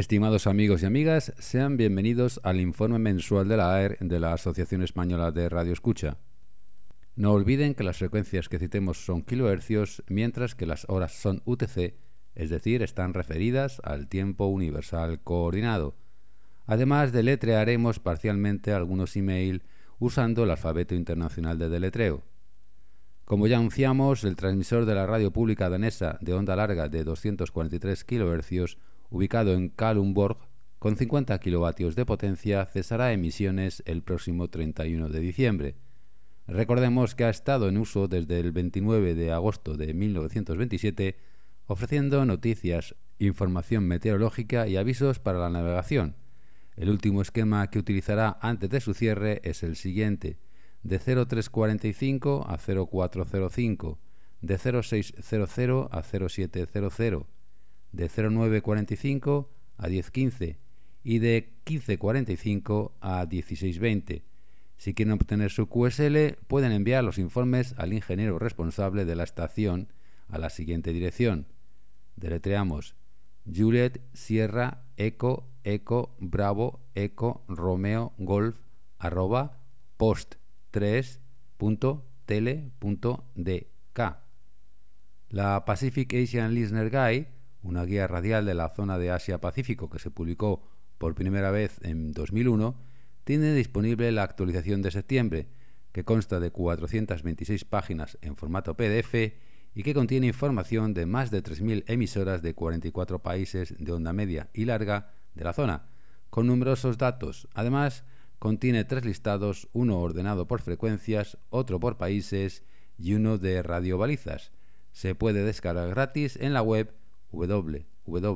Estimados amigos y amigas, sean bienvenidos al informe mensual de la AER de la Asociación Española de Radio Escucha. No olviden que las frecuencias que citemos son kilohercios, mientras que las horas son UTC, es decir, están referidas al tiempo universal coordinado. Además, deletrearemos parcialmente algunos email usando el alfabeto internacional de deletreo. Como ya anunciamos, el transmisor de la radio pública danesa de onda larga de 243 kHz, ubicado en Kalundborg, con 50 kilovatios de potencia, cesará emisiones el próximo 31 de diciembre. Recordemos que ha estado en uso desde el 29 de agosto de 1927, ofreciendo noticias, información meteorológica y avisos para la navegación, el último esquema que utilizará antes de su cierre es el siguiente, de 0345 a 0405, de 0600 a 0700, de 0945 a 1015 y de 1545 a 1620. Si quieren obtener su QSL, pueden enviar los informes al ingeniero responsable de la estación a la siguiente dirección. Deletreamos Juliet Sierra Eco Eco Bravo Eco Romeo Golf arroba post 3.tele.dk. La Pacific Asian Listener Guide, una guía radial de la zona de Asia-Pacífico que se publicó por primera vez en 2001, tiene disponible la actualización de septiembre, que consta de 426 páginas en formato PDF y que contiene información de más de 3.000 emisoras de 44 países de onda media y larga de la zona, con numerosos datos. Además, contiene tres listados, uno ordenado por frecuencias, otro por países y uno de radiobalizas. Se puede descargar gratis en la web www.radio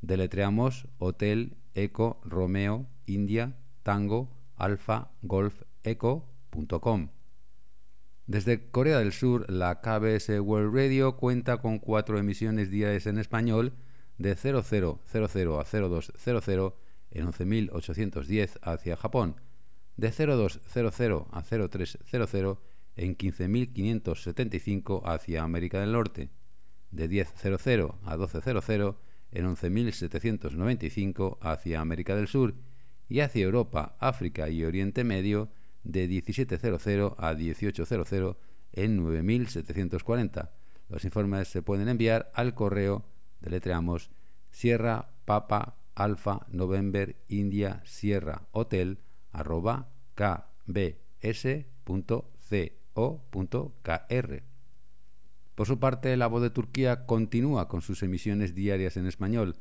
deletreamos hotel eco romeo india tango alfa golf desde Corea del Sur, la KBS World Radio cuenta con cuatro emisiones diarias en español de 0000 a 0200 en 11.810 hacia Japón, de 0200 a 0300 en 15.575 hacia América del Norte, de 10.00 a 12.00 en 11.795 hacia América del Sur y hacia Europa, África y Oriente Medio de 17.00 a 18.00 en 9.740. Los informes se pueden enviar al correo, deletreamos, Sierra Papa Alfa November India Sierra Hotel arroba kbs.co.kr. Por su parte, la voz de Turquía continúa con sus emisiones diarias en español.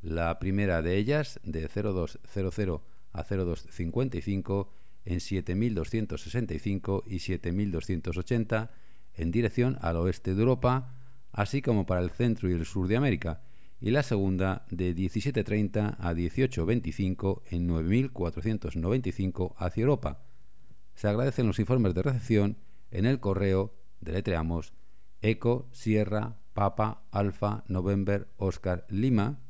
La primera de ellas, de 0200 a 0255, en 7265 y 7280 en dirección al oeste de Europa, así como para el centro y el sur de América, y la segunda de 1730 a 1825 en 9495 hacia Europa. Se agradecen los informes de recepción en el correo, deletreamos, eco sierra papa alfa november oscar lima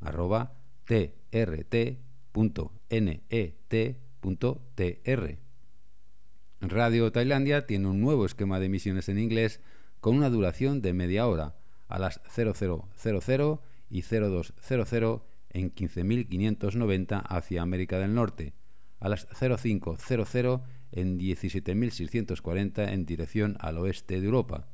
arroba trt.net .tr. Radio Tailandia tiene un nuevo esquema de emisiones en inglés con una duración de media hora a las 0000 y 0200 en 15.590 hacia América del Norte, a las 0500 en 17.640 en dirección al oeste de Europa,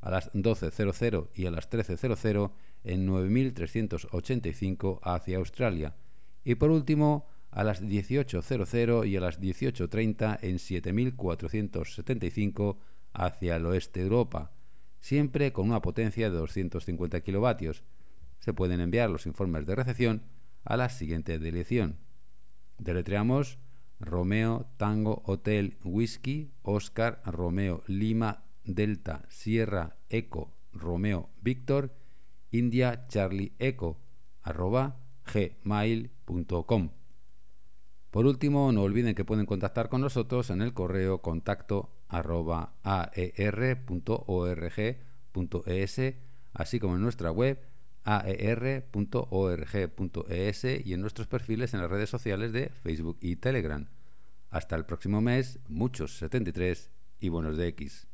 a las 12.00 y a las 13.00 en 9.385 hacia Australia, y por último a las 18.00 y a las 18.30 en 7.475 hacia el oeste de Europa, siempre con una potencia de 250 kilovatios. Se pueden enviar los informes de recepción a la siguiente dirección. Deletreamos Romeo Tango Hotel Whisky Oscar Romeo Lima Delta Sierra Eco Romeo Víctor India Charlie Eco arroba gmail.com por último, no olviden que pueden contactar con nosotros en el correo contacto arroba aer.org.es, así como en nuestra web aer.org.es y en nuestros perfiles en las redes sociales de Facebook y Telegram. Hasta el próximo mes, muchos 73 y buenos de X.